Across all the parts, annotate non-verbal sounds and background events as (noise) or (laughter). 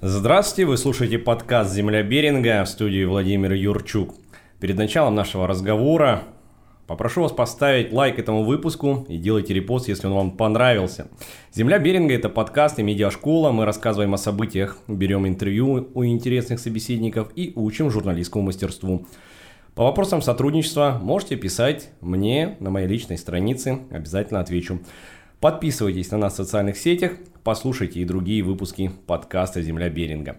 Здравствуйте, вы слушаете подкаст «Земля Беринга» в студии Владимир Юрчук. Перед началом нашего разговора попрошу вас поставить лайк этому выпуску и делайте репост, если он вам понравился. «Земля Беринга» — это подкаст и медиашкола. Мы рассказываем о событиях, берем интервью у интересных собеседников и учим журналистскому мастерству. По вопросам сотрудничества можете писать мне на моей личной странице, обязательно отвечу. Подписывайтесь на нас в социальных сетях, послушайте и другие выпуски подкаста «Земля Беринга».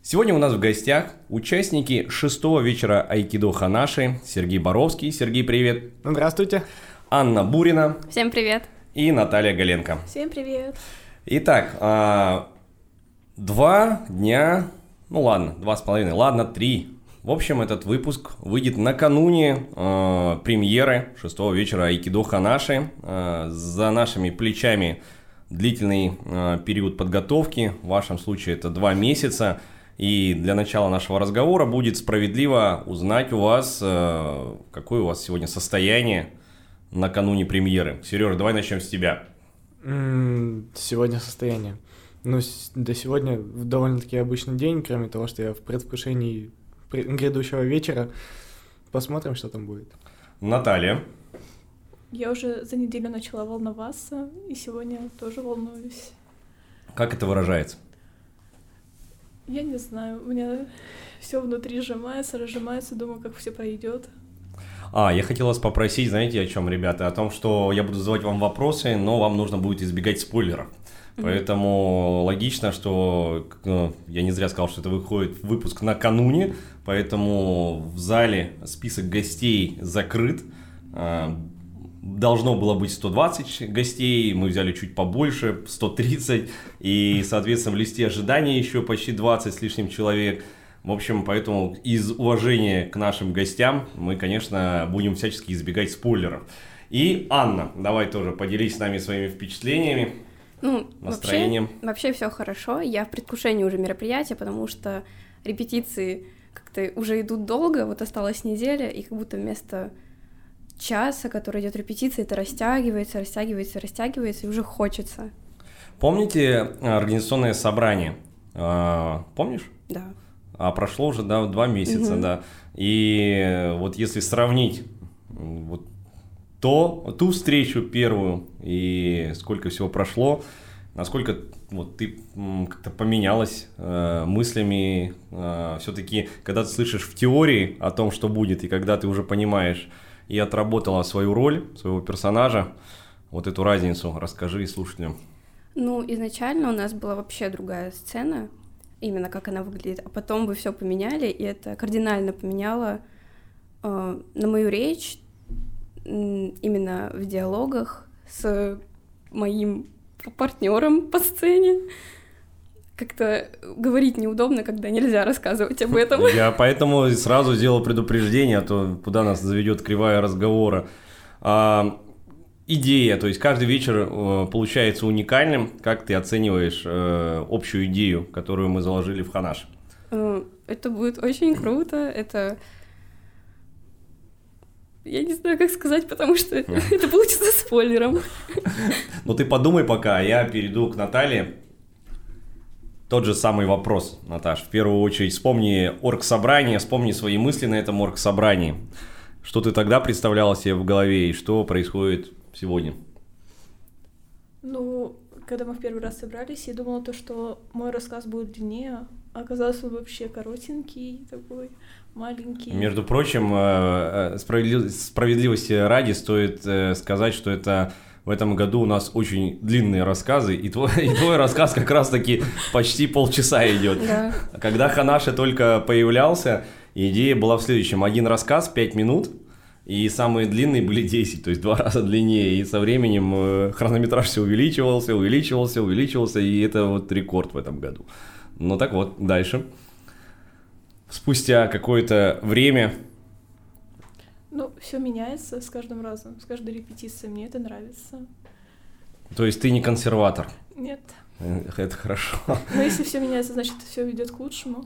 Сегодня у нас в гостях участники шестого вечера Айкидо Ханаши Сергей Боровский. Сергей, привет. Здравствуйте. Анна Бурина. Всем привет. И Наталья Галенко. Всем привет. Итак, а, два дня, ну ладно, два с половиной, ладно, три. В общем, этот выпуск выйдет накануне э, премьеры шестого вечера Айкидо Ханаши. Э, за нашими плечами длительный э, период подготовки, в вашем случае это два месяца. И для начала нашего разговора будет справедливо узнать у вас, э, какое у вас сегодня состояние накануне премьеры. Сереж, давай начнем с тебя. Сегодня состояние. Ну, до сегодня довольно-таки обычный день, кроме того, что я в предвкушении грядущего вечера. Посмотрим, что там будет. Наталья. Я уже за неделю начала волноваться, и сегодня тоже волнуюсь. Как это выражается? Я не знаю, у меня все внутри сжимается, разжимается, думаю, как все пройдет. А, я хотел вас попросить, знаете, о чем, ребята? О том, что я буду задавать вам вопросы, но вам нужно будет избегать спойлеров. Поэтому логично, что ну, я не зря сказал, что это выходит выпуск накануне, поэтому в зале список гостей закрыт. А, должно было быть 120 гостей, мы взяли чуть побольше, 130, и, соответственно, в листе ожидания еще почти 20 с лишним человек. В общем, поэтому из уважения к нашим гостям мы, конечно, будем всячески избегать спойлеров. И Анна, давай тоже поделись с нами своими впечатлениями. Ну, настроением. Вообще, вообще все хорошо. Я в предвкушении уже мероприятия, потому что репетиции как-то уже идут долго, вот осталась неделя, и как будто вместо часа, который идет репетиция, это растягивается, растягивается, растягивается, и уже хочется. Помните э, организационное собрание? А, помнишь? Да. А прошло уже да, два месяца, угу. да. И вот если сравнить вот то ту встречу первую и сколько всего прошло, насколько вот ты как-то поменялась э, мыслями, э, все-таки, когда ты слышишь в теории о том, что будет, и когда ты уже понимаешь и отработала свою роль, своего персонажа, вот эту разницу расскажи слушателям. Ну, изначально у нас была вообще другая сцена, именно как она выглядит, а потом вы все поменяли, и это кардинально поменяло э, на мою речь, именно в диалогах с моим партнером по сцене. Как-то говорить неудобно, когда нельзя рассказывать об этом. Я поэтому сразу сделал предупреждение, а то куда нас заведет кривая разговора. А, идея, то есть каждый вечер э, получается уникальным. Как ты оцениваешь э, общую идею, которую мы заложили в Ханаш? Э, это будет очень круто. Это я не знаю, как сказать, потому что (laughs) это получится спойлером. Ну ты подумай пока, а я перейду к Наталье. Тот же самый вопрос, Наташ. В первую очередь вспомни оргсобрание, вспомни свои мысли на этом оргсобрании. Что ты тогда представляла себе в голове и что происходит сегодня? Ну, когда мы в первый раз собрались, я думала то, что мой рассказ будет длиннее, а оказался он вообще коротенький такой маленький. Между прочим, э, э, справедливости ради стоит э, сказать, что это в этом году у нас очень длинные рассказы, и твой, и твой рассказ как раз-таки почти полчаса идет. Да. Когда Ханаши только появлялся, идея была в следующем. Один рассказ, 5 минут, и самые длинные были 10, то есть два (laughs) раза длиннее. И со временем хронометраж все увеличивался, увеличивался, увеличивался, и это вот рекорд в этом году. Ну так вот, дальше спустя какое-то время? Ну, все меняется с каждым разом, с каждой репетицией. Мне это нравится. То есть ты не консерватор? Нет. Это хорошо. Но если все меняется, значит, все идет к лучшему.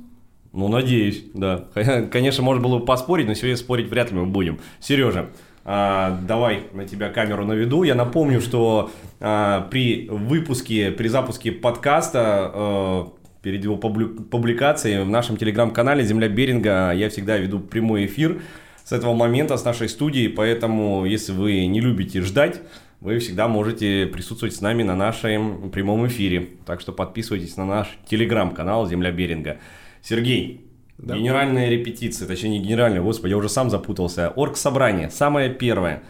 Ну, надеюсь, да. Конечно, можно было бы поспорить, но сегодня спорить вряд ли мы будем. Сережа, а, давай на тебя камеру наведу. Я напомню, что а, при выпуске, при запуске подкаста а, перед его публикацией в нашем телеграм-канале «Земля Беринга» я всегда веду прямой эфир с этого момента, с нашей студии, поэтому если вы не любите ждать, вы всегда можете присутствовать с нами на нашем прямом эфире. Так что подписывайтесь на наш телеграм-канал «Земля Беринга». Сергей, Да. генеральная репетиция, точнее не генеральная, господи, я уже сам запутался. Орг-собрание, самое первое.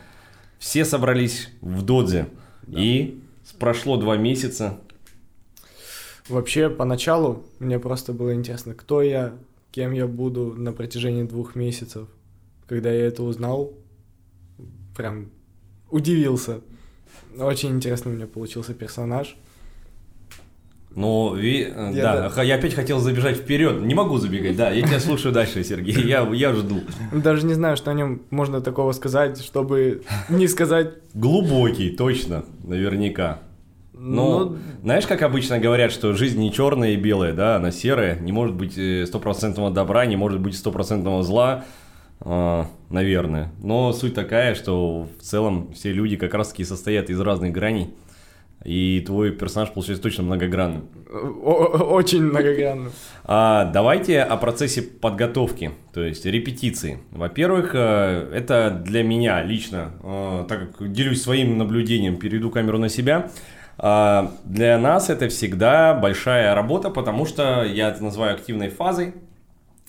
Все собрались в Додзе. И прошло два месяца. Вообще, поначалу мне просто было интересно, кто я, кем я буду на протяжении двух месяцев. Когда я это узнал, прям удивился. Очень интересный у меня получился персонаж. Но, ви- э, Я да, да. я опять хотел забежать вперед. Не могу забегать, да, я тебя слушаю дальше, Сергей. Я, я жду. Даже не знаю, что о нем можно такого сказать, чтобы не сказать. Глубокий, точно, наверняка. Но, Ну, знаешь, как обычно говорят, что жизнь не черная и белая, да, она серая, не может быть э, стопроцентного добра, не может быть стопроцентного зла, а, наверное. Но суть такая, что в целом все люди как раз-таки состоят из разных граней, и твой персонаж получается точно многогранным. очень многогранно. А, давайте о процессе подготовки, то есть репетиции. Во-первых, э, это для меня лично, э, так как делюсь своим наблюдением, перейду камеру на себя. А, Для нас это всегда большая работа, потому что я это называю активной фазой.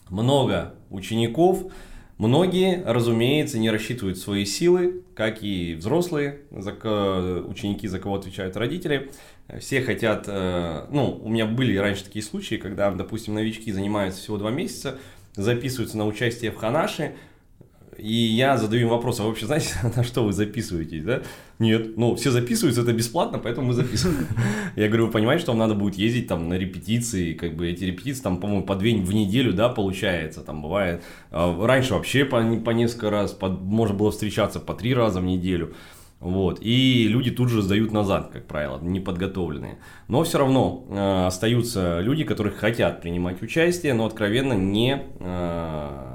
Много учеников, многие, разумеется, не рассчитывают свои силы, как и взрослые, за ученики, за кого отвечают родители. Все хотят, э, ну, у меня были раньше такие случаи, когда, допустим, новички занимаются всего два месяца, записываются на участие в Ханаше, и я задаю им вопрос, а вы вообще знаете, (laughs) на что вы записываетесь, да? Нет, ну, все записываются, это бесплатно, поэтому мы записываем. (laughs) Я говорю, вы понимаете, что вам надо будет ездить там на репетиции, как бы эти репетиции там, по-моему, по две в неделю, да, получается, там бывает. А Раньше вообще по, по несколько раз, по- можно было встречаться по три раза в неделю. Вот. И люди тут же сдают назад, как правило, неподготовленные. Но все равно э, остаются люди, которые хотят принимать участие, но откровенно не э,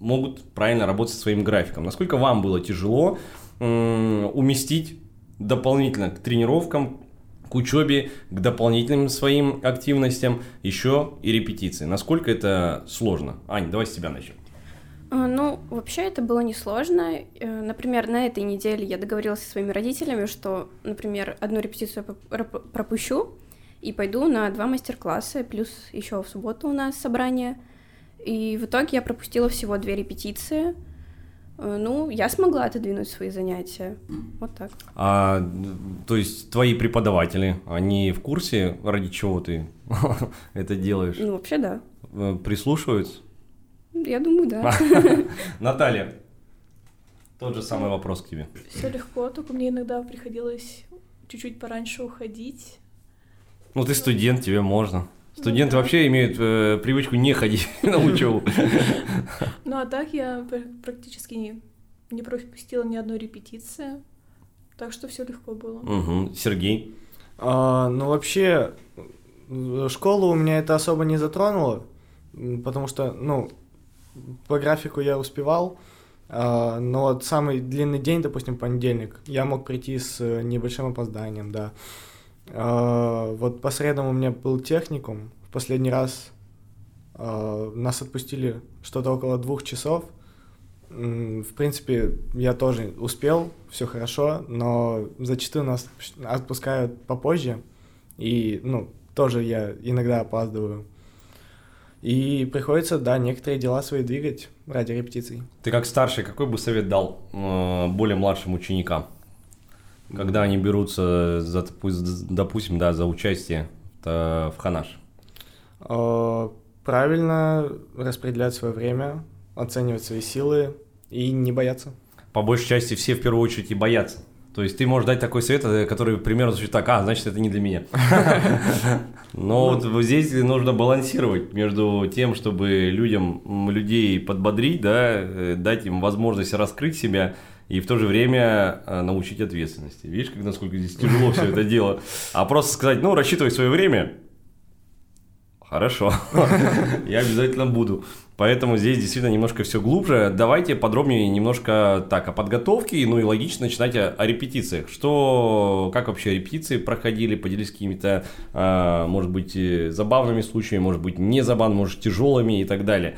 могут правильно работать со своим графиком. Насколько вам было тяжело уместить дополнительно к тренировкам, к учебе, к дополнительным своим активностям еще и репетиции? Насколько это сложно? Ань, давай с тебя начнем. А, Ну, вообще это было несложно. Э, Например, на этой неделе я договорилась со своими родителями, что, например, одну репетицию пропущу и пойду на два мастер-класса, плюс еще в субботу у нас собрание. И в итоге я пропустила всего две репетиции. Э, Ну, я смогла отодвинуть свои занятия. Вот так. А, то есть твои преподаватели, они в курсе, ради чего ты (laughs) это делаешь? Ну, вообще, да. Э, Прислушиваются? Я думаю, да. (laughs) Наталья, тот же самый вопрос к тебе. Все легко, только мне иногда приходилось чуть-чуть пораньше уходить. Ну, ты студент, тебе можно. Студенты вообще имеют э, привычку не ходить (laughs) на учебу. Ну а так я пр- практически не, не пропустила ни одной репетиции. Так что все легко было. Мгм. Сергей. А, ну, вообще, школу у меня это особо не затронуло, потому что, ну, по графику я успевал, а, но вот самый длинный день, допустим, понедельник, я мог прийти с э, небольшим опозданием, да. А, вот по средам у меня был техникум, в последний раз а, нас отпустили что-то около двух часов, В принципе, я тоже успел, все хорошо, но зачастую нас отпускают попозже, и, ну, тоже я иногда опаздываю. И приходится, да, некоторые дела свои двигать ради репетиций. Ты как старший, какой бы совет дал э, более младшим ученикам? Когда они берутся, за, допу- допустим, да, за участие в Ханаш? А, Правильно распределять свое время, оценивать свои силы и не бояться. По большей части все в первую очередь и боятся. То есть ты можешь дать такой совет, э, который примерно звучит так, а, значит, это не для меня. (laughs) Но вот здесь нужно балансировать между тем, чтобы людям, людей подбодрить, да, э, дать им возможность раскрыть себя и в то же время э, научить ответственности. Видишь, как насколько здесь тяжело все это дело. А просто сказать, ну, рассчитывай свое время, Хорошо, (laughs) я обязательно буду. Поэтому здесь действительно немножко все глубже. Давайте подробнее немножко так о подготовке, ну и логично начинать о, о репетициях. Что, как вообще репетиции проходили, поделись какими-то, а, может быть, э, забавными случаями, может быть, не забавными, может, тяжелыми и так далее.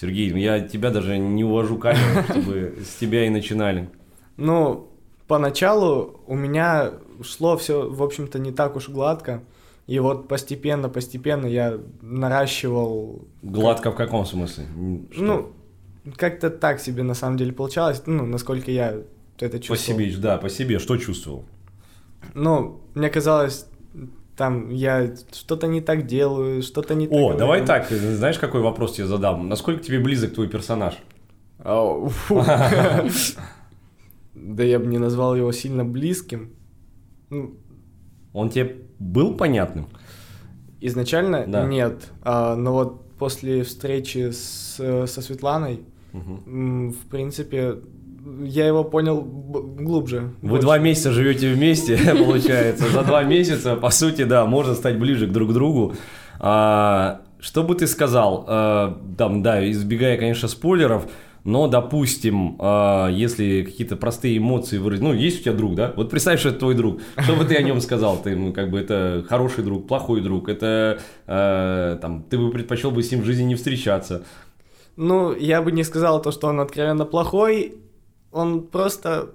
Сергей, ну я тебя даже не увожу камеру, (laughs) чтобы с тебя и начинали. Ну, поначалу у меня шло все, в общем-то, не так уж гладко. И вот постепенно, постепенно я наращивал... Гладко в каком смысле? Что? Ну, как-то так себе на самом деле получалось, ну, насколько я это чувствовал. По себе, да, по себе. Что чувствовал? Ну, мне казалось, там я что-то не так делаю, что-то не О, так. О, давай так, знаешь, какой вопрос тебе задам? Насколько тебе близок твой персонаж? (laughs) Да я бы не назвал его сильно близким. Ну, Он тебе был понятным? Изначально да. нет, а, но вот после встречи с, со Светланой, угу. в принципе, я его понял глубже. Вы больше. два месяца живете вместе, (laughs) получается. За два месяца, по сути, да, можно стать ближе друг к другу. А, что бы ты сказал, а, там, да, избегая, конечно, спойлеров, но, допустим, э, если какие-то простые эмоции выразить, ну, есть у тебя друг, да? Вот представь, что это твой друг. Что бы ты о нем сказал? Ты, ну, как бы, это хороший друг, плохой друг, это, э, там, ты бы предпочел бы с ним в жизни не встречаться. Ну, я бы не сказал то, что он откровенно плохой, он просто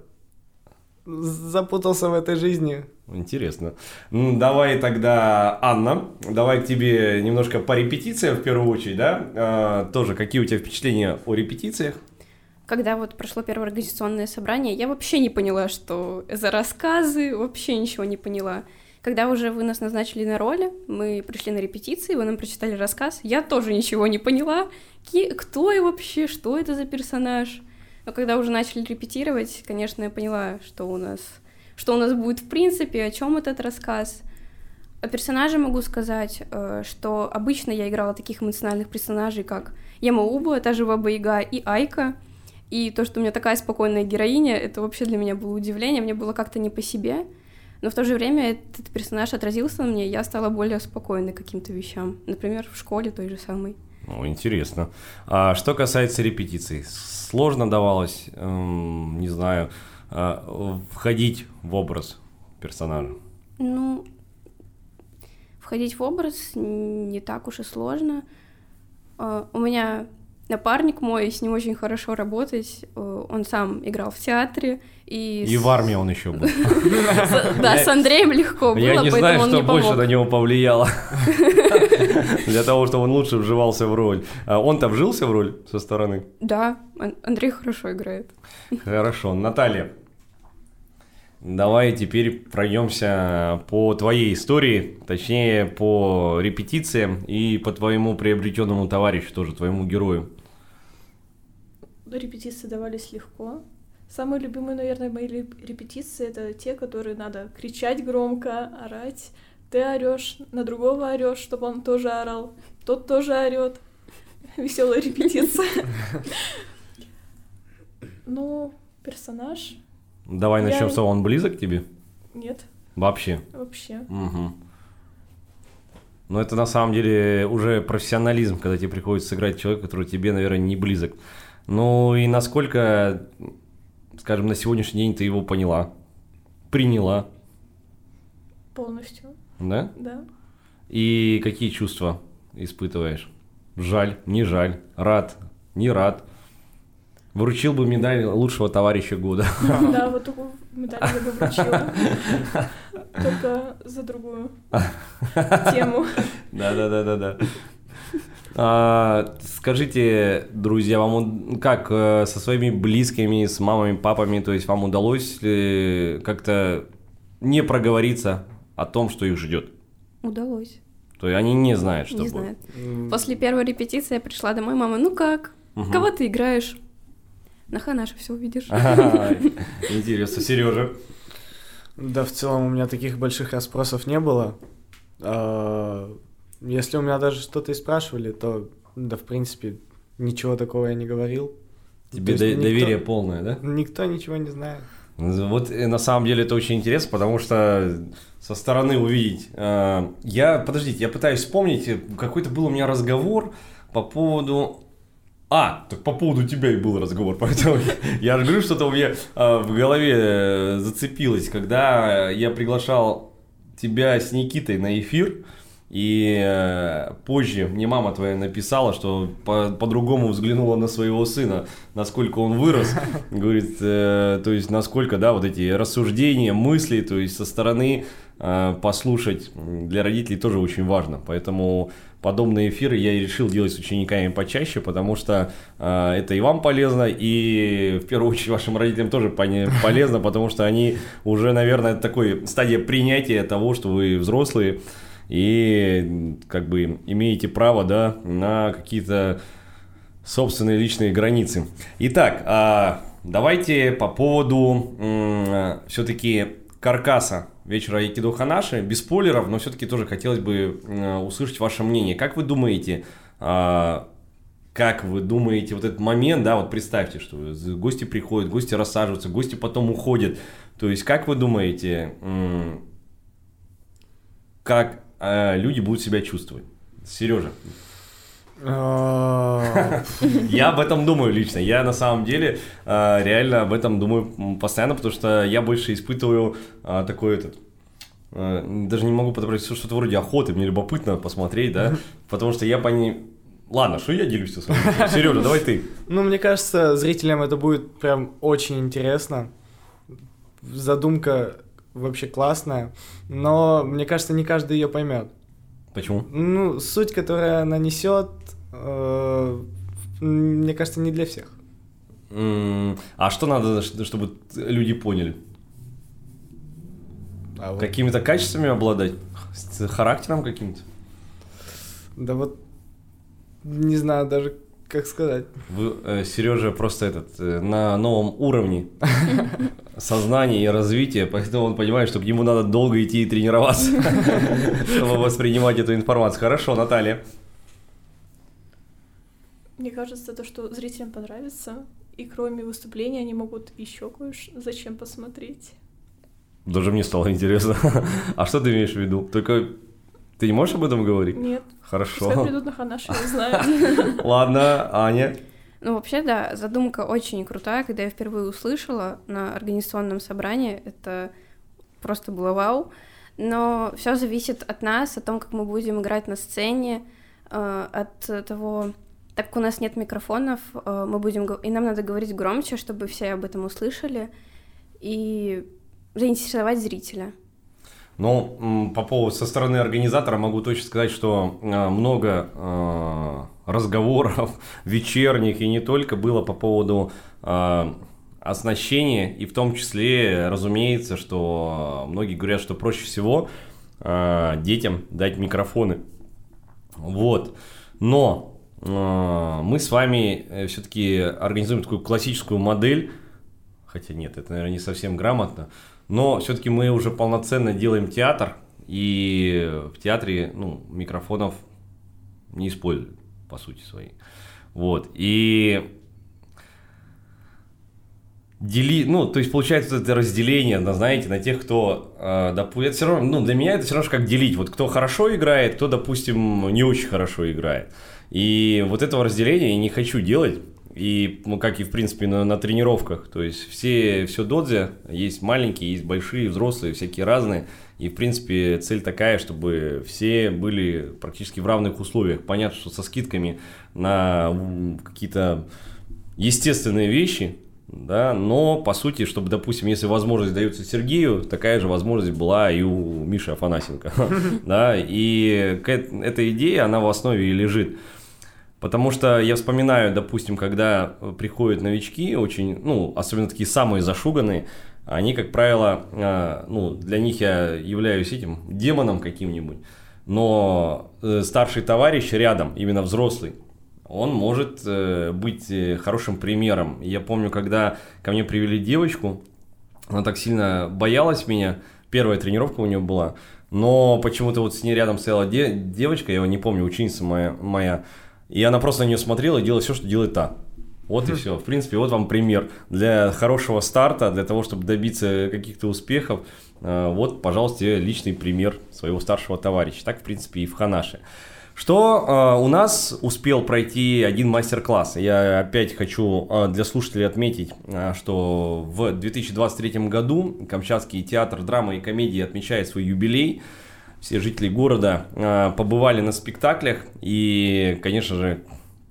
запутался в этой жизни. Интересно. Ну, давай тогда, Анна, давай к тебе немножко по репетициям в первую очередь, да? А, тоже какие у тебя впечатления о репетициях? Когда вот прошло первое организационное собрание, я вообще не поняла, что за рассказы, вообще ничего не поняла. Когда уже вы нас назначили на роли, мы пришли на репетиции, вы нам прочитали рассказ, я тоже ничего не поняла, кто и вообще, что это за персонаж. Но когда уже начали репетировать, конечно, я поняла, что у нас что у нас будет в принципе, о чем этот рассказ. О персонаже могу сказать, э, что обычно я играла таких эмоциональных персонажей, как Ямауба, та же Баба Яга и Айка. И то, что у меня такая спокойная героиня, это вообще для меня было удивление, мне было как-то не по себе. Но в то же время этот персонаж отразился на мне, и я стала более спокойной каким-то вещам. Например, в школе той же самой. Ну, интересно. А что касается репетиций, сложно давалось, эм, не знаю, э, входить в образ персонажа? Ну, входить в образ не так уж и сложно. Э, у меня напарник мой, с ним очень хорошо работать. Э, он сам играл в театре. И, и в армии он еще был. (laughs) Да, с Андреем легко было, Я не знаю, что больше на него повлияло. (laughs) (laughs) Для того, чтобы он лучше вживался в роль. А он-то вжился в роль со стороны? Да, Андрей хорошо играет. Хорошо. Наталья, Давай теперь пройдемся по твоей истории, точнее по репетициям и по твоему приобретенному товарищу, тоже твоему герою. Репетиции давались легко. Самые любимые, наверное, мои репетиции это те, которые надо кричать громко, орать. Ты орешь, на другого орешь, чтобы он тоже орал. Тот тоже орет. Веселая репетиция. Ну, персонаж Давай я... начнем с того, он близок к тебе? Нет. Вообще? Вообще. Угу. Но это на самом деле уже профессионализм, когда тебе приходится сыграть человека, который тебе, наверное, не близок. Ну и насколько, скажем, на сегодняшний день ты его поняла, приняла? Полностью. Да? Да. И какие чувства испытываешь? Жаль, не жаль, рад, не рад? Вручил бы медаль лучшего товарища года. (laughs) Да, вот такую медаль я бы вручила. Только за другую (laughs) тему. Да-да-да-да-да. А, скажите, друзья, вам как э, со своими близкими, с мамами, папами, то есть вам удалось как-то не проговориться о том, что их ждет? Удалось. То есть они не знают, что не будет. Знают. После первой репетиции я пришла домой, мама, ну как? Угу. Кого ты играешь? На Ханаша все увидишь. (laughs) Интересно, Сережа. Да, в целом у меня таких больших расспросов не было. А, если у меня даже что-то и спрашивали, то, да, в принципе, ничего такого я не говорил. Тебе до- доверие полное, да? Никто ничего не знает. Вот э, на самом деле это очень интересно, потому что со стороны увидеть. э, Я, подождите, я пытаюсь вспомнить, э, какой-то был у меня разговор по поводу... А, так по поводу тебя и был разговор, (laughs) поэтому я же говорю, что-то у меня в голове зацепилось, когда я приглашал тебя с Никитой на эфир, и э, позже мне мама твоя написала, что по- по-другому взглянула на своего сына, насколько он вырос. (laughs) Говорит, э, то есть насколько, да, вот эти рассуждения, мысли, то есть со стороны э, послушать для родителей тоже очень важно. Поэтому подобные эфиры я и решил делать с учениками почаще, потому что э, это и вам полезно, и в первую очередь вашим родителям тоже (laughs) полезно, потому что они уже, наверное, такой стадия принятия того, что вы взрослые, и как бы имеете право, да, на какие-то собственные личные границы. Итак, а, давайте по поводу все-таки каркаса вечера Айкидо Ханаши, без спойлеров, но все-таки тоже хотелось бы услышать ваше мнение. Как вы думаете, а, как вы думаете, вот этот момент, да, вот представьте, что гости приходят, гости рассаживаются, гости потом уходят. То есть, как вы думаете, как люди будут себя чувствовать? Сережа, А, я об этом думаю лично. Я на самом деле э, реально об этом думаю постоянно, потому что я больше испытываю такой этот даже не могу подобрать что- что-то вроде охоты, мне любопытно посмотреть, да, потому что я по ней... Ладно, что я делюсь с вами? Сережа, давай ты. Ну, мне кажется, зрителям это будет прям очень интересно. Задумка вообще классная, но мне кажется, не каждый ее поймет. Почему? Ну, суть, которую она несет, э, мне кажется, не для всех. А что надо, чтобы люди поняли? А вот- Какими-то качествами обладать? С характером каким-то? Да вот не знаю даже, как сказать. Вы, Сережа просто этот э, на новом уровне (laughs) сознания и развития, поэтому он понимает, что к нему надо долго идти и тренироваться, (laughs) чтобы воспринимать эту информацию. Хорошо, Наталья. Мне кажется, то, что зрителям понравится, и кроме выступления они могут еще кое-что зачем посмотреть. Даже мне стало интересно. (laughs) А что ты имеешь в виду? Только ты не можешь об этом говорить? Нет, пускай Хорошо. придут на Ханаш, я не знаю. (laughs) Ладно, Аня. Ну, вообще, да, задумка очень крутая. Когда я впервые услышала на организационном собрании, это просто было вау. Но все зависит от нас, о том, как мы будем играть на сцене, э, от того, так как у нас нет микрофонов, э, мы будем, и нам надо говорить громче, чтобы все об этом услышали, и заинтересовать зрителя. Ну, по поводу со стороны организатора могу точно сказать, что э, много э, разговоров (laughs) вечерних и не только было по поводу э, оснащения, и в том числе, разумеется, что многие говорят, что проще всего детям дать микрофоны. Вот. Но мы с вами все-таки организуем такую классическую модель, хотя нет, это, наверное, не совсем грамотно, но все-таки мы уже полноценно делаем театр, и в театре ну, микрофонов не используют, по сути своей. Вот, и дели, ну, то есть получается это разделение, да, знаете, на тех, кто, э, допустим, все равно, ну, для меня это все равно как делить, вот кто хорошо играет, кто, допустим, не очень хорошо играет. И вот этого разделения я не хочу делать, и, ну, как и, в принципе, на, на тренировках, то есть все, все додзи, есть маленькие, есть большие, взрослые, всякие разные, и, в принципе, цель такая, чтобы все были практически в равных условиях. Понятно, что со скидками на какие-то естественные вещи, да, но по сути, чтобы, допустим, если возможность дается Сергею, такая же возможность была и у Миши Афанасенко, (laughs) да, и эта идея, она в основе и лежит. Потому что я вспоминаю, допустим, когда приходят новички, очень, ну, особенно такие самые зашуганные, они, как правило, а, ну, для них я являюсь этим демоном каким-нибудь, но э, старший товарищ рядом, именно взрослый, он может э, быть э, хорошим примером. Я помню, когда ко мне привели девочку, она так сильно боялась меня, первая тренировка у нее была, но почему-то вот с ней рядом стояла де- девочка, я его не помню, ученица моя, моя, и она просто на нее смотрела и делала все, что делает та. Вот и все. В принципе, вот вам пример для хорошего старта, для того, чтобы добиться каких-то успехов. Э, вот, пожалуйста, личный пример своего старшего товарища. Так, в принципе, и в Ханаше. Что э, у нас успел пройти один мастер-класс. Я опять хочу э, для слушателей отметить, э, что в 2023 году Камчатский театр драмы и комедии отмечает свой юбилей. Все жители города э, побывали на спектаклях и, конечно же,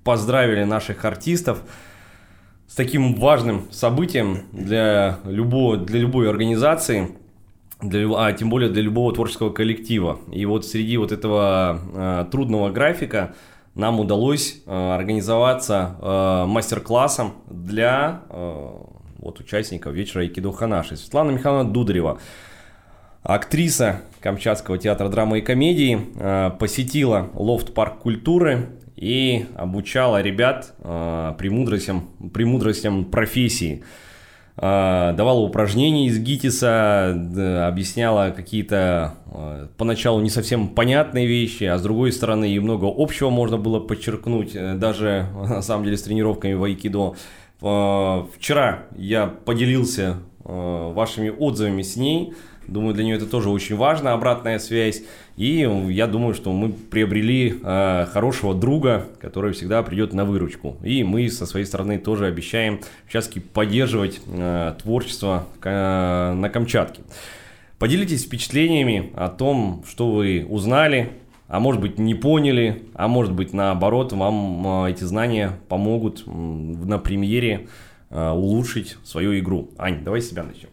поздравили наших артистов с таким важным событием для, любого, для любой организации, для, а тем более для любого творческого коллектива. И вот среди вот этого э, трудного графика нам удалось э, организоваться э, мастер-классом для э, вот участников вечера Айкидо Ханаши. Светлана Михайловна Дударева, актриса Камчатского театра драмы и комедии, э, посетила лофт-парк культуры и обучала ребят э, премудростям, премудростям профессии. Э, давала упражнения из ГИТИСа, объясняла какие-то э, поначалу не совсем понятные вещи, а с другой стороны и много общего можно было подчеркнуть, даже (laughs) на самом деле с тренировками в айкидо. Вчера я поделился вашими отзывами с ней, Думаю, для нее это тоже очень важно, обратная связь. И я думаю, что мы приобрели э, хорошего друга, который всегда придет на выручку. И мы со своей стороны тоже обещаем сейчас поддерживать э, творчество э, на Камчатке. Поделитесь впечатлениями о том, что вы узнали, а может быть не поняли, а может быть наоборот, вам э, эти знания помогут э, на премьере э, улучшить свою игру. Ань, давай с себя начнем.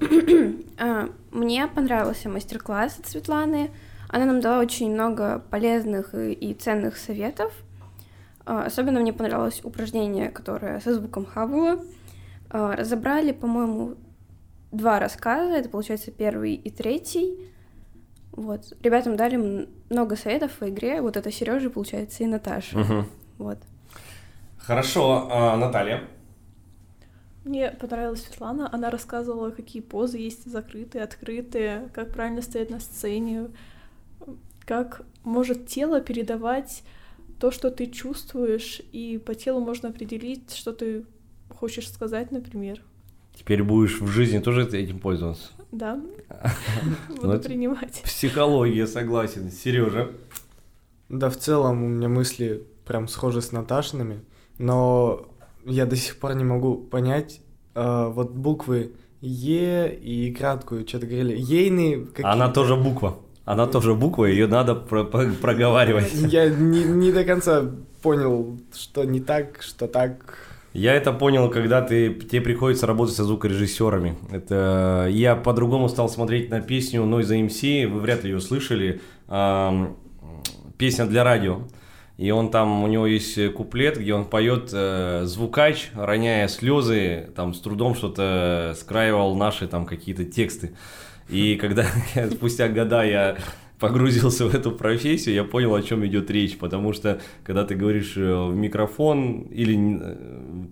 (clears throat) А, мне понравился мастер-класс от Светланы. Она нам дала очень много полезных и ценных советов. А, особенно мне понравилось упражнение, которое со звуком Хавула. А, разобрали, по-моему, два рассказа. Это, получается, первый и третий. Вот. Ребятам дали много советов в игре. Вот это Сережа, получается, и Наташа. Угу. Вот. Хорошо, а, Наталья. Мне понравилась Светлана. Она рассказывала, какие позы есть закрытые, открытые, как правильно стоять на сцене, как может тело передавать то, что ты чувствуешь, и по телу можно определить, что ты хочешь сказать, например. Теперь будешь в жизни тоже этим пользоваться? Да, (laughs) буду принимать. Психология, согласен. Сережа. Да, в целом у меня мысли прям схожи с Наташиными, но я до сих пор не могу понять, э, вот буквы Е и краткую, что-то говорили, ейные... Она тоже буква. Она тоже буква, ее надо про про проговаривать. (laughs) Я не, не до конца понял, что не так, что так. Я это понял, когда ты, тебе приходится работать со звукорежиссерами. Это я по-другому стал смотреть на песню Noise MC, вы вряд ли ее слышали. Эм, песня для радио. И он там, у него есть куплет, где он поет э, звукач, роняя слезы, там с трудом что-то скраивал наши там какие-то тексты. И когда (laughs) спустя года я погрузился в эту профессию, я понял, о чем идет речь, потому что когда ты говоришь э, в микрофон или э,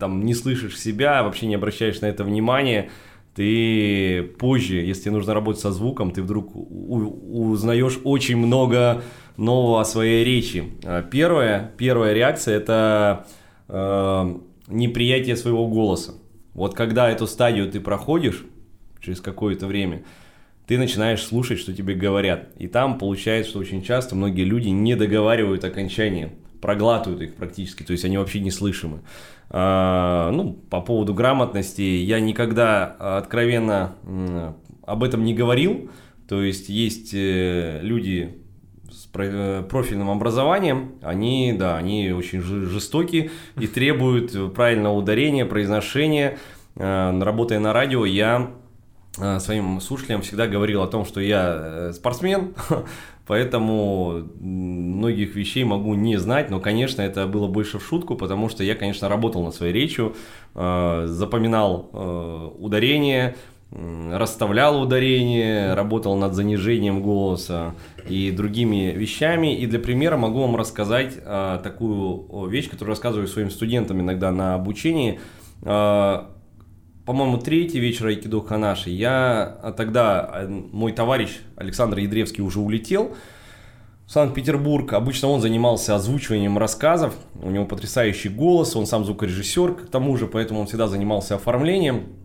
там не слышишь себя, вообще не обращаешь на это внимания, ты позже, если нужно работать со звуком, ты вдруг узнаешь очень много нового о своей речи. А, первая, первая реакция – это э, неприятие своего голоса. Вот когда эту стадию ты проходишь через какое-то время, ты начинаешь слушать, что тебе говорят. И там получается, что очень часто многие люди не договаривают окончания, проглатывают их практически, то есть они вообще не слышимы. А, ну, по поводу грамотности, я никогда откровенно об этом не говорил, то есть есть э, люди Э, профильным образованием, они, да, они очень жестоки и требуют правильного ударения, произношения. Э, работая на радио, я э, своим слушателям всегда говорил о том, что я спортсмен, (laughs) поэтому многих вещей могу не знать, но, конечно, это было больше в шутку, потому что я, конечно, работал над своей речью, запоминал ударение, расставлял ударение, работал над занижением голоса и другими вещами. И для примера могу вам рассказать а, такую вещь, которую рассказываю своим студентам иногда на обучении. А, по-моему, третий вечер Айкидо Ханаши. Я а, тогда, а, мой товарищ Александр Ядревский уже улетел, Санкт-Петербург. Обычно он занимался озвучиванием рассказов. У него потрясающий голос, он сам звукорежиссер, к тому же, поэтому он всегда занимался оформлением.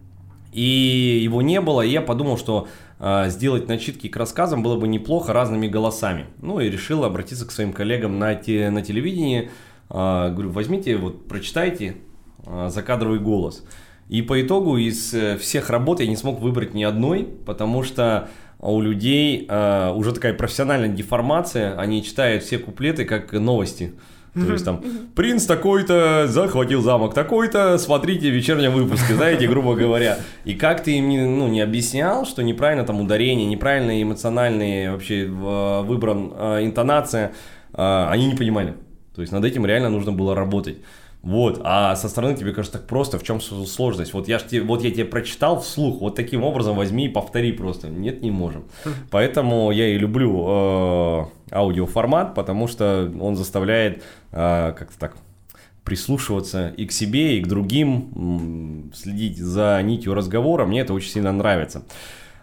И его не было, и я подумал, что э, сделать начитки к рассказам было бы неплохо разными голосами. Ну и решил обратиться к своим коллегам на, те, на телевидении. Э, говорю, возьмите, вот прочитайте э, закадровый голос. И по итогу из э, всех работ я не смог выбрать ни одной, потому что у людей э, уже такая профессиональная деформация, они читают все куплеты как новости. То есть там принц такой-то захватил замок такой-то, смотрите в вечернем выпуске, знаете, грубо говоря. И как ты им не, ну, не объяснял, что неправильно там ударение, неправильно эмоциональные вообще выбран э, интонация, э, они не понимали. То есть над этим реально нужно было работать. Вот, а со стороны тебе кажется так просто, в чем сложность? Вот я, ж тебе, вот я тебе прочитал вслух, вот таким образом возьми и повтори просто. Нет, не можем. Поэтому я и люблю э, аудиоформат, потому что он заставляет э, как-то так прислушиваться и к себе, и к другим, следить за нитью разговора. Мне это очень сильно нравится.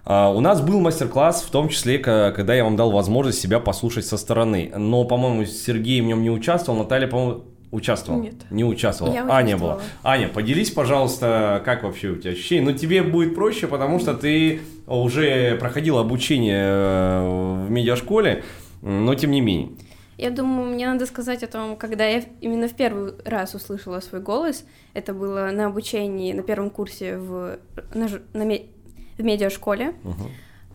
Uh, у нас был мастер-класс, в том числе, когда я вам дал возможность себя послушать со стороны. Но, по-моему, Сергей в нем не участвовал, Наталья, по-моему, Участвовал? Нет. Не участвовал. Я Аня была. Аня, поделись, пожалуйста, как вообще у тебя ощущения. Ну, тебе будет проще, потому что ты уже проходил обучение э, в медиашколе, но тем не менее. Я думаю, мне надо сказать о том, когда я именно в первый раз услышала свой голос. Это было на обучении на первом курсе в, на, на, в медиашколе.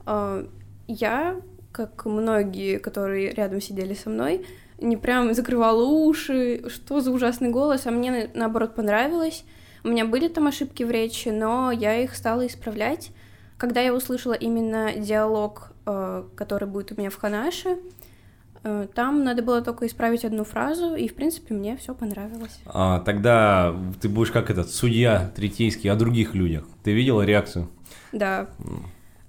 Uh-huh. Я, как многие, которые рядом сидели со мной, не прям закрывала уши, что за ужасный голос, а мне наоборот понравилось. У меня были там ошибки в речи, но я их стала исправлять. Когда я услышала именно диалог, э, который будет у меня в Ханаше, э, там надо было только исправить одну фразу, и, в принципе, мне все понравилось. А, тогда ты будешь как этот судья третейский о других людях. Ты видела реакцию? Да.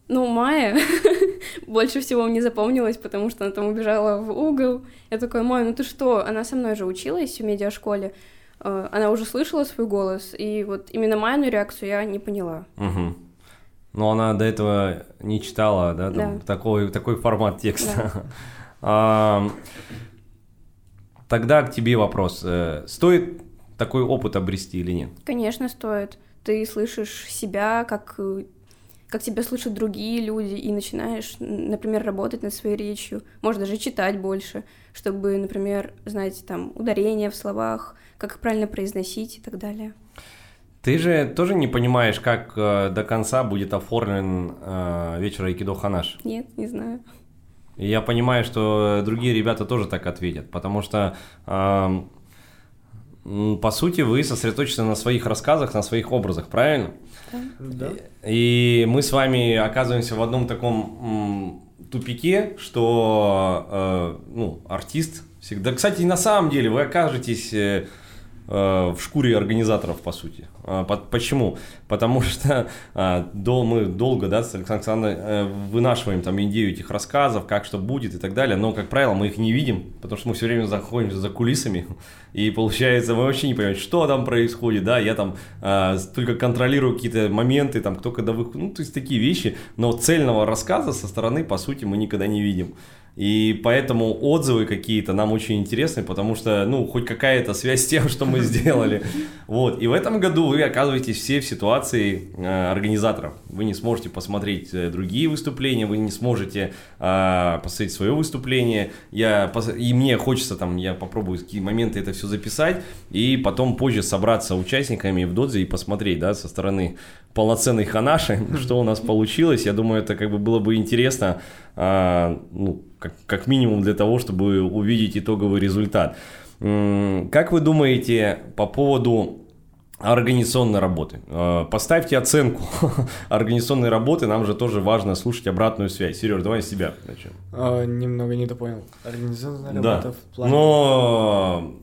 Ну, Майя (laughs) больше всего мне запомнилась, потому что она там убежала в угол. Я такой, Майя, ну ты что? Она со мной же училась в медиашколе. Э, она уже слышала свой голос, и вот именно Майину реакцию я не поняла. Угу. Но она до этого не читала, да, там, да. Такой, такой формат текста. Да. (laughs) а, тогда к тебе вопрос. Э, стоит такой опыт обрести или нет? Конечно, стоит. Ты слышишь себя как как тебя слышат другие люди, и начинаешь, например, работать над своей речью, может даже читать больше, чтобы, например, знать там ударения в словах, как их правильно произносить и так далее. Ты же тоже не понимаешь, как э, до конца будет оформлен э, вечер Айкидо Ханаш? Нет, не знаю. И я понимаю, что другие ребята тоже так ответят, потому что э, по сути вы сосредоточены на своих рассказах, на своих образах, правильно? Да. И мы с вами оказываемся в одном таком тупике, что э, ну, артист всегда... Кстати, на самом деле вы окажетесь э, в шкуре организаторов, по сути. А, почему? Потому (laughs) что а, до, мы долго, да, с Александром Александровной э, вынашиваем там идею этих рассказов, как что будет и так далее, но, как правило, мы их не видим, потому что мы все время заходим за кулисами, (laughs) и получается, мы вообще не понимаем, что там происходит, да, я там а, только контролирую какие-то моменты, там, кто когда выходит, ну, то есть такие вещи, но цельного рассказа со стороны, по сути, мы никогда не видим. И поэтому отзывы какие-то нам очень интересны, потому что, ну, хоть какая-то связь с тем, что мы сделали. Вот. И в этом году вы оказываетесь все в ситуации э, организаторов. Вы не сможете посмотреть э, другие выступления, вы не сможете э, посмотреть свое выступление. Я, и мне хочется там, я попробую какие моменты это все записать, и потом позже собраться участниками в Додзе и посмотреть, да, со стороны полноценной ханаши, (laughs) что у нас получилось. Я думаю, это как бы было бы интересно, ну, как, как минимум для того, чтобы увидеть итоговый результат. Как вы думаете по поводу организационной работы. Э, поставьте оценку (laughs) организационной работы, нам же тоже важно слушать обратную связь. Сереж, давай с тебя начнем. А, немного недопонял. Организационная да. работа в плане... Но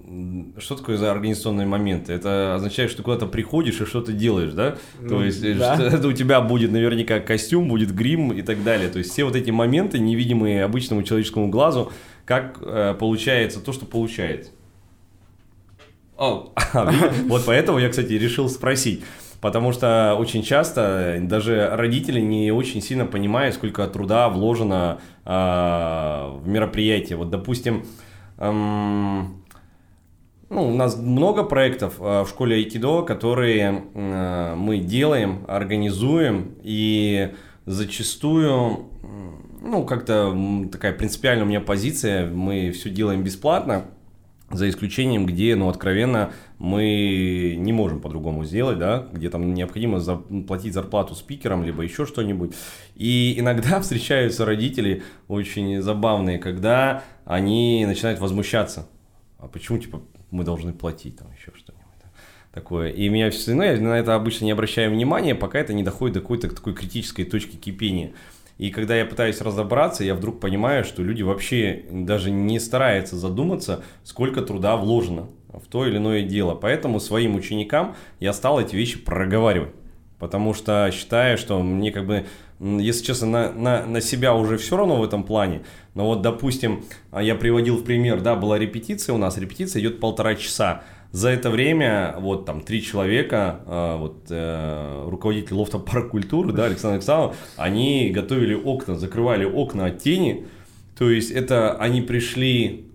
что такое за организационные моменты? Это означает, что ты куда-то приходишь и что-то делаешь, да? Ну, То есть да. что, у тебя будет наверняка костюм, будет грим и так далее. То есть все вот эти моменты, невидимые обычному человеческому глазу, как э, получается то, что получается. О, (laughs) вот поэтому я, кстати, решил спросить. Потому что очень часто даже родители не очень сильно понимают, сколько труда вложено э, в мероприятие. Вот, допустим, эм, ну, у нас много проектов э, в школе Айкидо, которые э, мы делаем, организуем, и зачастую, ну, как-то такая принципиальная у меня позиция, мы все делаем бесплатно, за исключением, где, ну, откровенно, мы не можем по-другому сделать, да, где там необходимо заплатить зарплату спикерам, либо еще что-нибудь. И иногда (laughs) встречаются родители очень забавные, когда они начинают возмущаться. А почему, типа, мы должны платить, там еще что-нибудь такое. И меня все равно, я на это обычно не обращаю внимания, пока это не доходит до какой-то такой критической точки кипения. И когда я пытаюсь разобраться, я вдруг понимаю, что люди вообще даже не стараются задуматься, сколько труда вложено в то или иное дело. Поэтому своим ученикам я стал эти вещи проговаривать. Потому что считаю, что мне как бы, если честно, на, на, на себя уже все равно в этом плане. Но вот, допустим, я приводил в пример, да, была репетиция у нас, репетиция идет полтора часа. За это время вот там три человека, э, вот э, руководитель лофта парк культуры, да, Александр Александров, они готовили окна, закрывали окна от тени. То есть это они пришли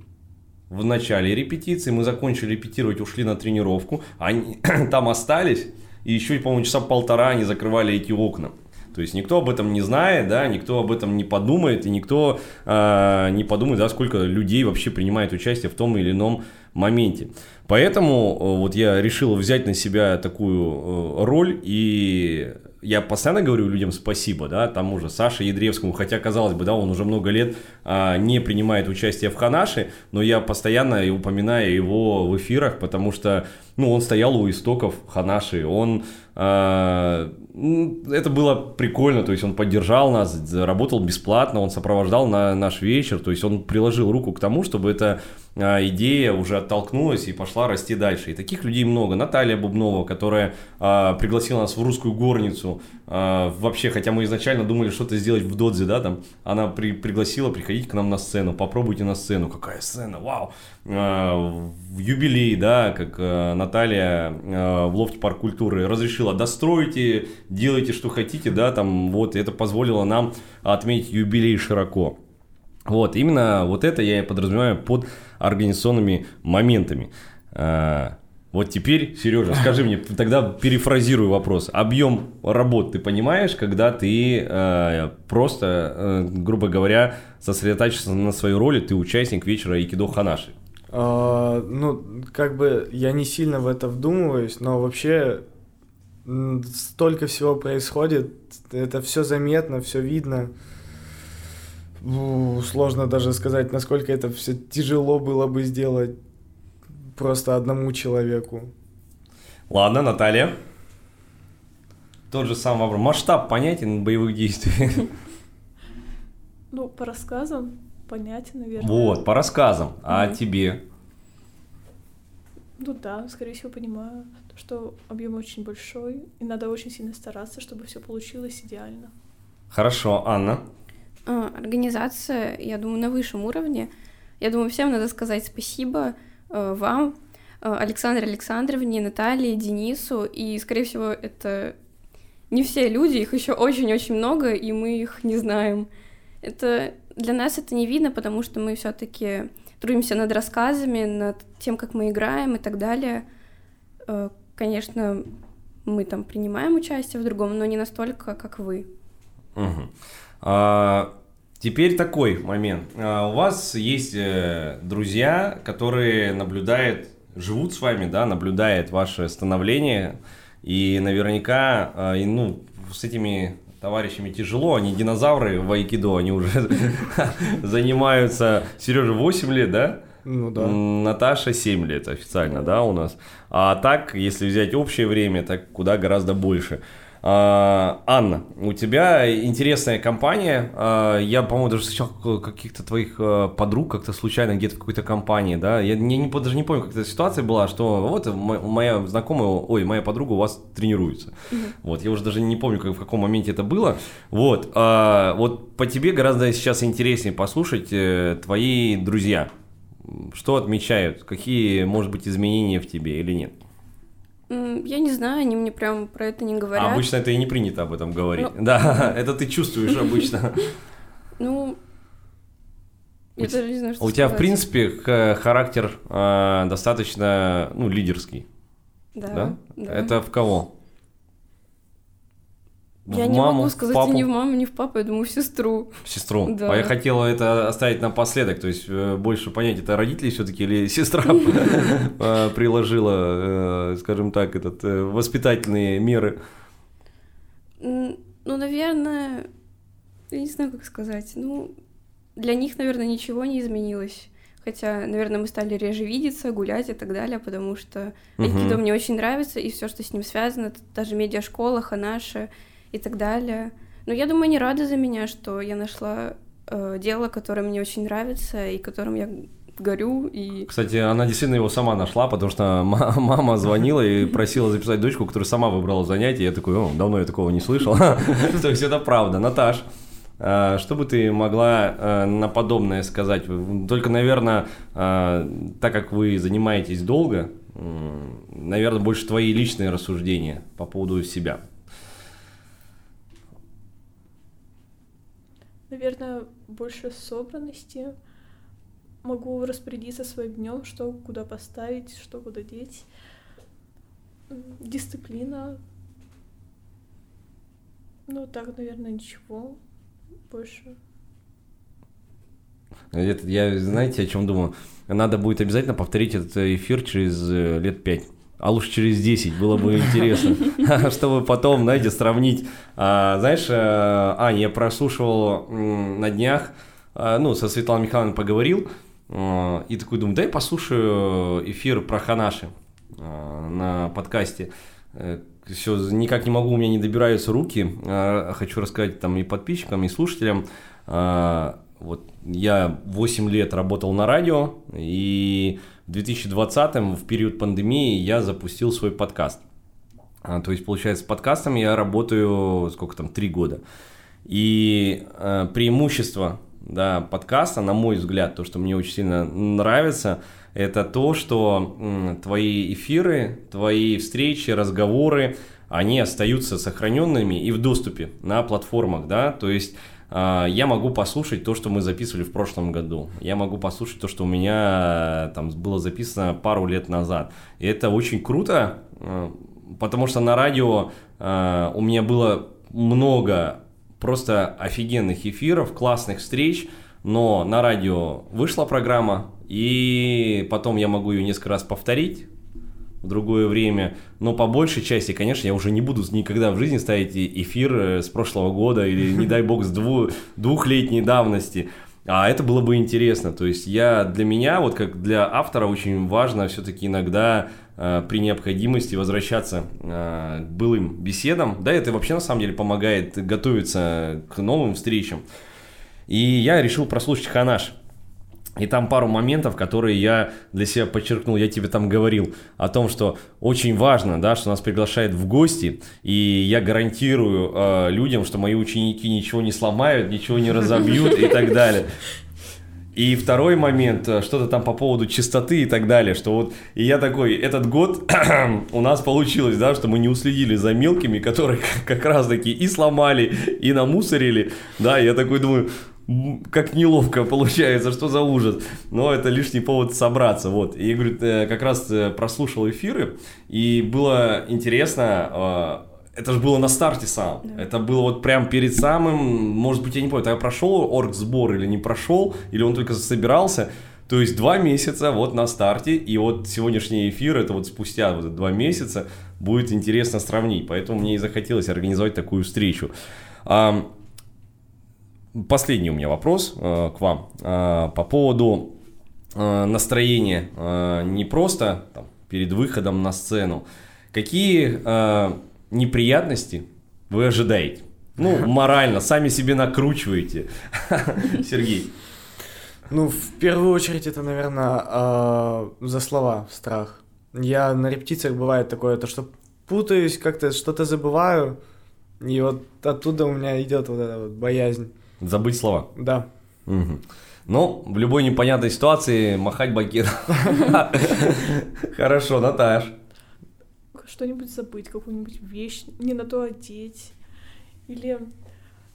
в начале репетиции, мы закончили репетировать, ушли на тренировку, они (clears throat) там остались, и еще, по-моему, часа полтора они закрывали эти окна. То есть никто об этом не знает, да, никто об этом не подумает, и никто э, не подумает, да, сколько людей вообще принимает участие в том или ином моменте. Поэтому э, вот я решил взять на себя такую э, роль и я постоянно говорю людям спасибо, да, тому же Саше Ядревскому, хотя, казалось бы, да, он уже много лет а, не принимает участие в Ханаше, но я постоянно упоминаю его в эфирах, потому что, ну, он стоял у истоков Ханаши, он это было прикольно, то есть он поддержал нас, работал бесплатно, он сопровождал на наш вечер, то есть он приложил руку к тому, чтобы эта а, идея уже оттолкнулась и пошла расти дальше. И таких людей много. Наталья Бубнова, которая а, пригласила нас в русскую горницу, вообще, хотя мы изначально думали что-то сделать в Додзе, да, там, она при, пригласила приходить к нам на сцену, попробуйте на сцену, какая сцена, вау, в юбилей, да, как Наталья в лофте парк культуры разрешила, достройте делайте, что хотите, да, там, вот, это позволило нам отметить юбилей широко. Вот, именно вот это я подразумеваю под организационными моментами. Вот теперь, Сережа, скажи мне, (laughs) тогда перефразирую вопрос. Объем работ ты понимаешь, когда ты э, просто, э, грубо говоря, сосредотачиваешься на своей роли, ты участник вечера Икидо Ханаши? А, ну, как бы я не сильно в это вдумываюсь, но вообще столько всего происходит, это все заметно, все видно. Сложно даже сказать, насколько это все тяжело было бы сделать просто одному человеку. Ладно, Наталья. Тот же самый вопрос. Масштаб понятен боевых действий? Ну, по рассказам понятен, наверное. Вот, по рассказам. А тебе? Ну да, скорее всего, понимаю, что объем очень большой, и надо очень сильно стараться, чтобы все получилось идеально. Хорошо, Анна. А, организация, я думаю, на высшем уровне. Я думаю, всем надо сказать спасибо э, вам, э, Александре Александровне, Наталье, Денису, и, скорее всего, это не все люди, их еще очень-очень много, и мы их не знаем. Это для нас это не видно, потому что мы все-таки трудимся над рассказами, над тем, как мы играем и так далее. Э, конечно, мы там принимаем участие в другом, но не настолько, как вы. Угу. А, теперь такой момент. А, у вас есть э, друзья, которые наблюдают, живут с вами, да, наблюдают ваше становление, и наверняка, а, и, ну, с этими товарищами тяжело, они динозавры в айкидо, они уже (laughs) занимаются, Сережа 8 лет, да? Ну да. Наташа 7 лет официально, да, у нас. А так, если взять общее время, так куда гораздо больше. А, Анна, у тебя интересная компания. А, я, по-моему, даже встречал каких-то твоих а, подруг как-то случайно где-то в какой-то компании, да. Я не, не, даже не помню, как эта ситуация была, что вот моя знакомая, ой, моя подруга у вас тренируется. Угу. Вот, я уже даже не помню, как, в каком моменте это было. Вот, а, вот по тебе гораздо сейчас интереснее послушать э, твои друзья. Что отмечают? Какие, может быть, изменения в тебе или нет? Я не знаю, они мне прям про это не говорят. А обычно это и не принято об этом говорить. Ну. Да, (laughs) это ты чувствуешь обычно. (laughs) Ну, я даже не знаю, что У тебя, в принципе, характер э, достаточно, ну, лидерский, да. Это в кого? Я В не маму, могу в сказать папу, ни в маму, ни в папу, я думаю, в сестру. в сестру. (laughs) Да. А я хотела это оставить напоследок, то есть э, больше понять, это родители все-таки или (laughs) сестра (laughs) э, приложила, э, скажем так, этот воспитательные меры. Ну, наверное, я не знаю, как сказать. Ну, для них, наверное, ничего не изменилось. Хотя, наверное, мы стали реже видеться, гулять и так далее, потому что Мгм. айкидо мне очень нравится, и все, что с ним связано, даже медиашкола, ханаша и так далее. Но я думаю, они рады за меня, что я нашла э, дело, которое мне очень нравится, и которым я горю, и... Кстати, она действительно его сама нашла, потому что (laughs) ма- мама звонила и (laughs) просила записать дочку, которая сама выбрала занятие. Я такой, о, давно я такого не слышал. (laughs) То есть это правда. Наташ, а, что бы ты могла а, на подобное сказать? Только, наверное, а, так как вы занимаетесь долго, наверное, больше твои личные рассуждения по поводу себя. Наверное, больше собранности. Могу распорядиться своим днем, что куда поставить, что куда деть. Дисциплина. Ну, так, наверное, ничего больше. Это, я, знаете, о чем думаю? Надо будет обязательно повторить этот эфир через э, лет пять. А лучше через 10, было бы интересно, (laughs) чтобы потом, знаете, сравнить. А, знаешь, э, Ань, я прослушивал на днях, а, ну, со Светланой Михайловной поговорил, э, и такой думаю, дай послушаю эфир про Ханаши э, на подкасте. Все, никак не могу, у меня не добираются руки. Хочу рассказать там и подписчикам, и слушателям. Вот я 8 лет работал на радио, и в 2020 в период пандемии я запустил свой подкаст. А, То есть, получается, с подкастом я работаю, сколько там, 3 года. И э, преимущество да, подкаста, на мой взгляд, то, что мне очень сильно нравится, это то, что м, твои эфиры, твои встречи, разговоры, они остаются сохраненными и в доступе на платформах, да, то есть я могу послушать то, что мы записывали в прошлом году. Я могу послушать то, что у меня э, там было записано пару лет назад. И это очень круто, э, потому что на радио э, у меня было много просто офигенных эфиров, классных встреч, но на радио вышла программа, и потом я могу ее несколько раз повторить в другое время, но по большей части, конечно, я уже не буду никогда в жизни ставить эфир э, с прошлого года или, (laughs) не дай бог, с дву- двухлетней давности. А это было бы интересно. То есть я для меня, вот как для автора, очень важно все-таки иногда э, при необходимости возвращаться э, к былым беседам. Да, это вообще на самом деле помогает готовиться к новым встречам. И я решил прослушать Ханаш. И там пару моментов, которые я для себя подчеркнул, я тебе там говорил о том, что очень важно, да, что нас приглашают в гости, и я гарантирую э, людям, что мои ученики ничего не сломают, ничего не разобьют и так далее. И второй момент, э, что-то там по поводу чистоты и так далее, что вот, и я такой, этот год (clears throat) у нас получилось, да, что мы не уследили за мелкими, которые (laughs) как раз таки и сломали, и намусорили, да, я такой думаю, как неловко получается, что за ужас. Но это лишний повод собраться, вот. И, говорю, э, как раз э, прослушал эфиры, и было интересно, э, это же было на старте сам. Да. Это было вот прям перед самым, может быть, я не помню, тогда прошел оргсбор или не прошел, или он только собирался. То есть два месяца вот на старте, и вот сегодняшний эфир, это вот спустя вот два месяца, будет интересно сравнить. Поэтому мне и захотелось организовать такую встречу. Последний у меня вопрос э, к вам э, по поводу э, настроения э, не просто там, перед выходом на сцену. Какие э, неприятности вы ожидаете? Ну, (laughs) морально, сами себе накручиваете. (laughs) Сергей. Ну, в первую очередь, это, наверное, за слова страх. Я на репетициях бывает такое, то что путаюсь, как-то что-то забываю, и вот оттуда у меня идет вот эта вот боязнь. Забыть слова. Да. Мгм. Ну, в любой непонятной ситуации махать бакет. (laughs) Хорошо, Наташ. что-нибудь забыть, какую-нибудь вещь, не на то одеть. Или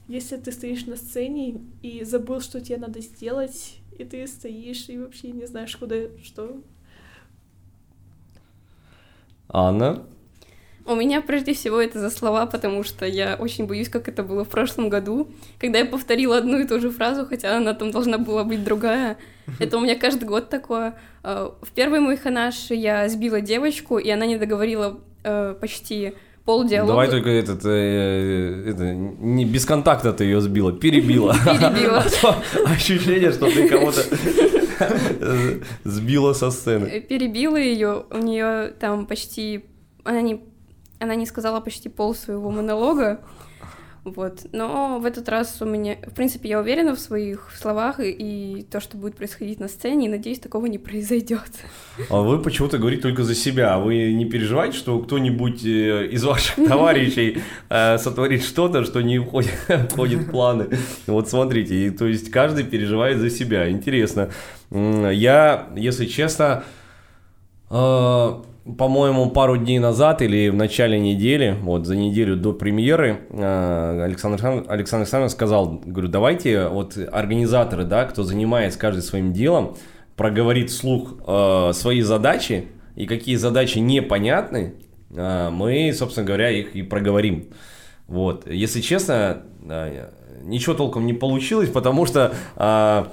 если ты стоишь на сцене и забыл, что тебе надо сделать, и ты стоишь и вообще не знаешь, куда, что. Анна? У меня прежде всего это за слова, потому что я очень боюсь, как это было в прошлом году, когда я повторила одну и ту же фразу, хотя она там должна была быть другая. Это у меня каждый год такое. Э, в первый мой ханаш я сбила девочку, и она не договорила э, почти полдиалога. Давай только этот, э, это, не без контакта ты ее сбила, перебила. Перебила. (laughs) Ощущение, что ты кого-то (laughs) сбила со сцены. Перебила ее, у нее там почти, она не она не сказала почти пол своего монолога. Вот. Но в этот раз у меня, в принципе, я уверена в своих словах и, и то, что будет происходить на сцене, и надеюсь, такого не произойдет. А вы почему-то говорите только за себя. Вы не переживаете, что кто-нибудь э, из ваших (laughs) товарищей э, сотворит что-то, что не входит, (laughs) входит в планы. Вот смотрите, и, то есть каждый переживает за себя. Интересно. Я, если честно, э, по-моему, пару дней назад или в начале недели, вот за неделю до премьеры, э, Александр, Александр Александрович сказал, говорю, давайте вот организаторы, да, кто занимается каждый своим делом, проговорит вслух э, свои задачи, и какие задачи непонятны, э, мы, собственно говоря, их и проговорим. Вот. Если честно, э, ничего толком не получилось, потому что э,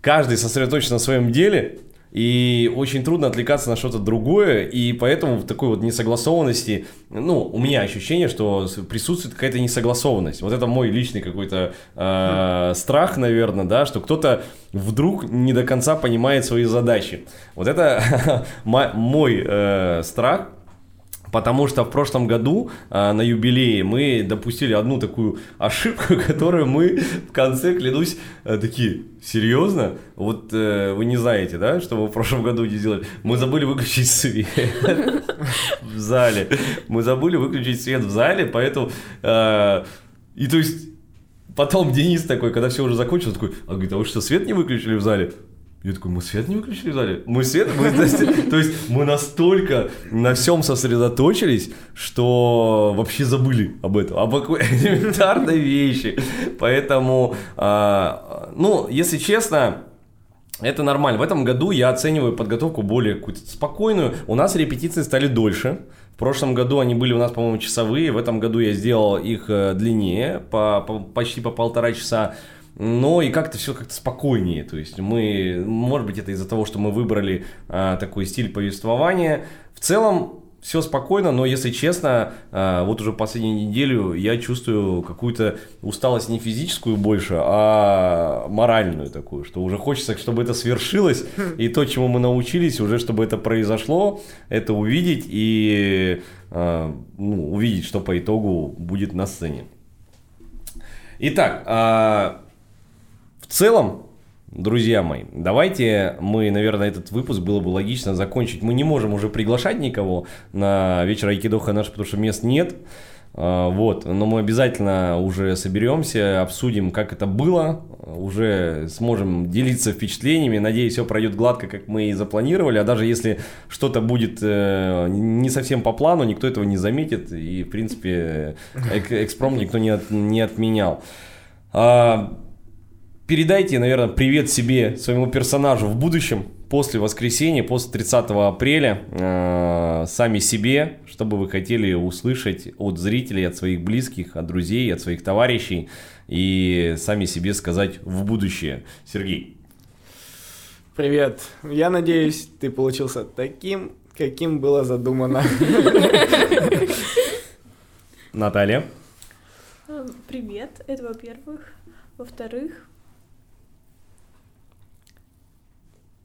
каждый сосредоточен на своем деле, и очень трудно отвлекаться на что-то другое, и поэтому в такой вот несогласованности, ну, у меня ощущение, что присутствует какая-то несогласованность. Вот это мой личный какой-то э, страх, наверное, да, что кто-то вдруг не до конца понимает свои задачи. Вот это (laughs) мой э, страх, Потому что в прошлом году э, на юбилее мы допустили одну такую ошибку, (laughs) которую мы в конце, клянусь, э, такие, серьезно? Вот э, вы не знаете, да, что мы в прошлом году не сделали? Мы забыли выключить свет (laughs) в зале. Мы забыли выключить свет в зале, поэтому... Э, и то есть Потом Денис такой, когда все уже закончилось, такой, а говорит, а вы что, свет не выключили в зале? Я такой, мы свет не выключили в зале? Мы свет? Мы, (laughs) то, есть, мы настолько на всем сосредоточились, что вообще забыли об этом, об (laughs) элементарной вещи. Поэтому, а, ну, если честно, это нормально. В этом году я оцениваю подготовку более какую-то спокойную. У нас репетиции стали дольше. В прошлом году они были у нас, по-моему, часовые. В этом году я сделал их э, длиннее, по, по, почти по полтора часа но и как-то все как-то спокойнее. То есть мы, может быть, это из-за того, что мы выбрали а, такой стиль повествования. В целом все спокойно, но если честно, а, вот уже последнюю неделю я чувствую какую-то усталость не физическую больше, а моральную такую, что уже хочется, чтобы это свершилось, и то, чему мы научились, уже чтобы это произошло, это увидеть и а, ну, увидеть, что по итогу будет на сцене. Итак, а, в целом, друзья мои, давайте мы, наверное, этот выпуск было бы логично закончить. Мы не можем уже приглашать никого на вечер Айкидоха наш, потому что мест нет. А, вот, но мы обязательно уже соберемся, обсудим, как это было, уже сможем делиться впечатлениями. Надеюсь, все пройдет гладко, как мы и запланировали. А даже если что-то будет э, не совсем по плану, никто этого не заметит. И, в принципе, экспром никто не, от, не отменял. Передайте, наверное, привет себе, своему персонажу в будущем, после воскресенья, после 30 апреля, э, сами себе, что бы вы хотели услышать от зрителей, от своих близких, от друзей, от своих товарищей, и сами себе сказать в будущее. Сергей. Привет. Я надеюсь, ты получился таким, каким было задумано. Наталья. Привет, это во-первых. Во-вторых,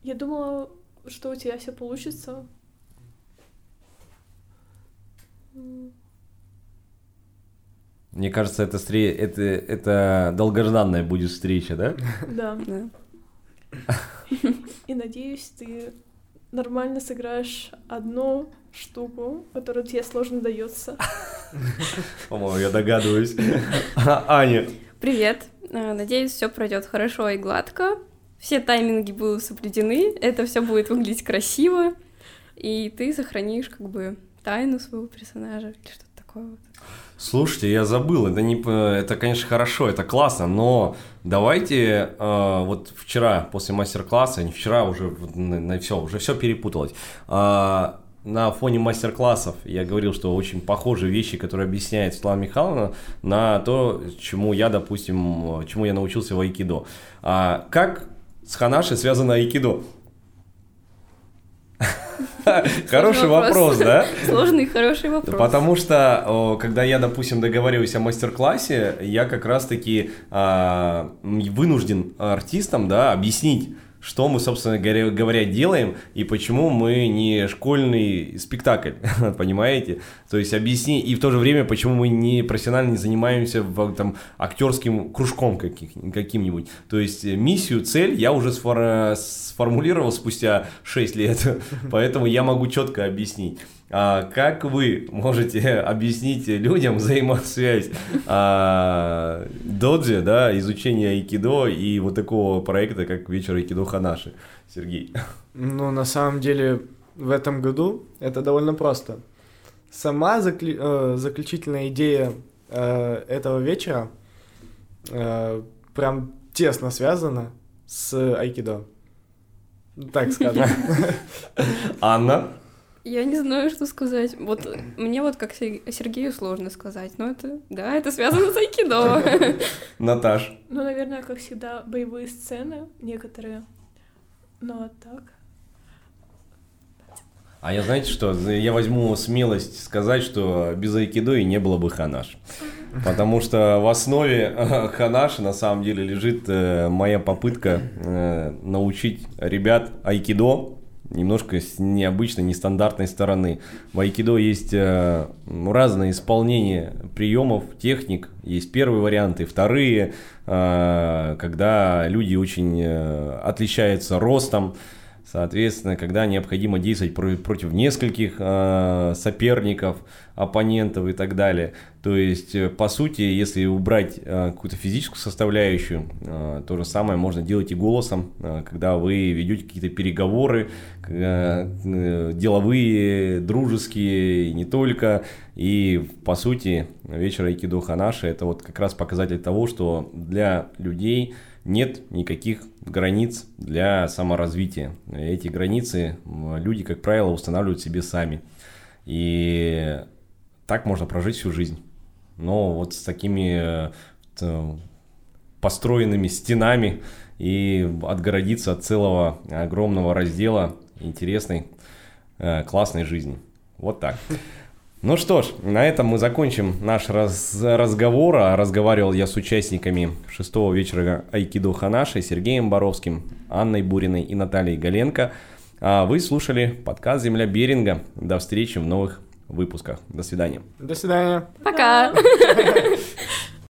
Я думала, что у тебя все получится. Мне кажется, это, стре... это, это долгожданная будет встреча, (laughs) да? Да. И надеюсь, ты нормально сыграешь одну штуку, которая тебе сложно дается. (laughs) По-моему, я догадываюсь. (laughs) Аня. Привет. Э, надеюсь, все пройдет хорошо и гладко все тайминги будут соблюдены, это все будет выглядеть красиво, и ты сохранишь как бы тайну своего персонажа или что-то такое. Слушайте, я забыл, это, не, это, конечно, хорошо, это классно, но давайте э, вот вчера после мастер-класса, не вчера, уже на, на все, уже все перепуталось. Э, на фоне мастер-классов я говорил, что очень похожи вещи, которые объясняет Светлана Михайловна, на то, чему я, допустим, чему я научился в айкидо. А как с ханаши связано айкидо? Хороший вопрос, да? Сложный, хороший вопрос. Потому что, когда я, допустим, договариваюсь о мастер-классе, я как раз-таки а, вынужден артистам, да, объяснить, что мы, собственно говоря, делаем и почему мы не школьный спектакль, (laughs) понимаете? То есть объясни, и в то же время, почему мы не профессионально не занимаемся в, там, актерским кружком каких, каким-нибудь. То есть миссию, цель я уже сфор, сформулировал спустя 6 лет, (laughs) поэтому я могу четко объяснить. А как вы можете (laughs) объяснить людям взаимосвязь а, доджи, да, изучения айкидо и вот такого проекта, как вечер айкидо Ханаши? Сергей. Ну, на самом деле, в этом году это довольно просто. Сама закли... э, заключительная идея э, этого вечера э, прям тесно связана с айкидо. Так скажем. Анна? Я не знаю, что сказать. Вот мне вот как Сергею сложно сказать, но это, да, это связано с айкидо. (laughs) Наташ? Ну, наверное, как всегда, боевые сцены некоторые. Ну, а так... А я знаете что, я возьму смелость сказать, что без айкидо и не было бы ханаш. Потому что в основе ханаши на самом деле лежит э, моя попытка э, научить ребят айкидо, немножко с необычной, нестандартной стороны. В айкидо есть э, разные исполнения приемов, техник. Есть первые варианты, вторые, э, когда люди очень э, отличаются ростом. Соответственно, когда необходимо действовать против нескольких э, соперников, оппонентов и так далее. То есть, э, по сути, если убрать э, какую-то физическую составляющую, э, то же самое можно делать и голосом, э, когда вы ведете какие-то переговоры, э, деловые, дружеские, не только. И, по сути, вечер Айкидо Ханаши – это вот как раз показатель того, что для людей нет никаких границ для саморазвития. Эти границы люди, как правило, устанавливают себе сами. И так можно прожить всю жизнь. Но вот с такими э, построенными стенами и отгородиться от целого огромного раздела интересной, э, классной жизни. Вот так. Ну что ж, на этом мы закончим наш раз разговор. А разговаривал я с участниками шестого вечера Айкидо Ханаши, Сергеем Боровским, Анной Буриной и Натальей Галенко. А вы слушали подкаст «Земля Беринга». До встречи в новых выпусках. До свидания. До свидания. Пока.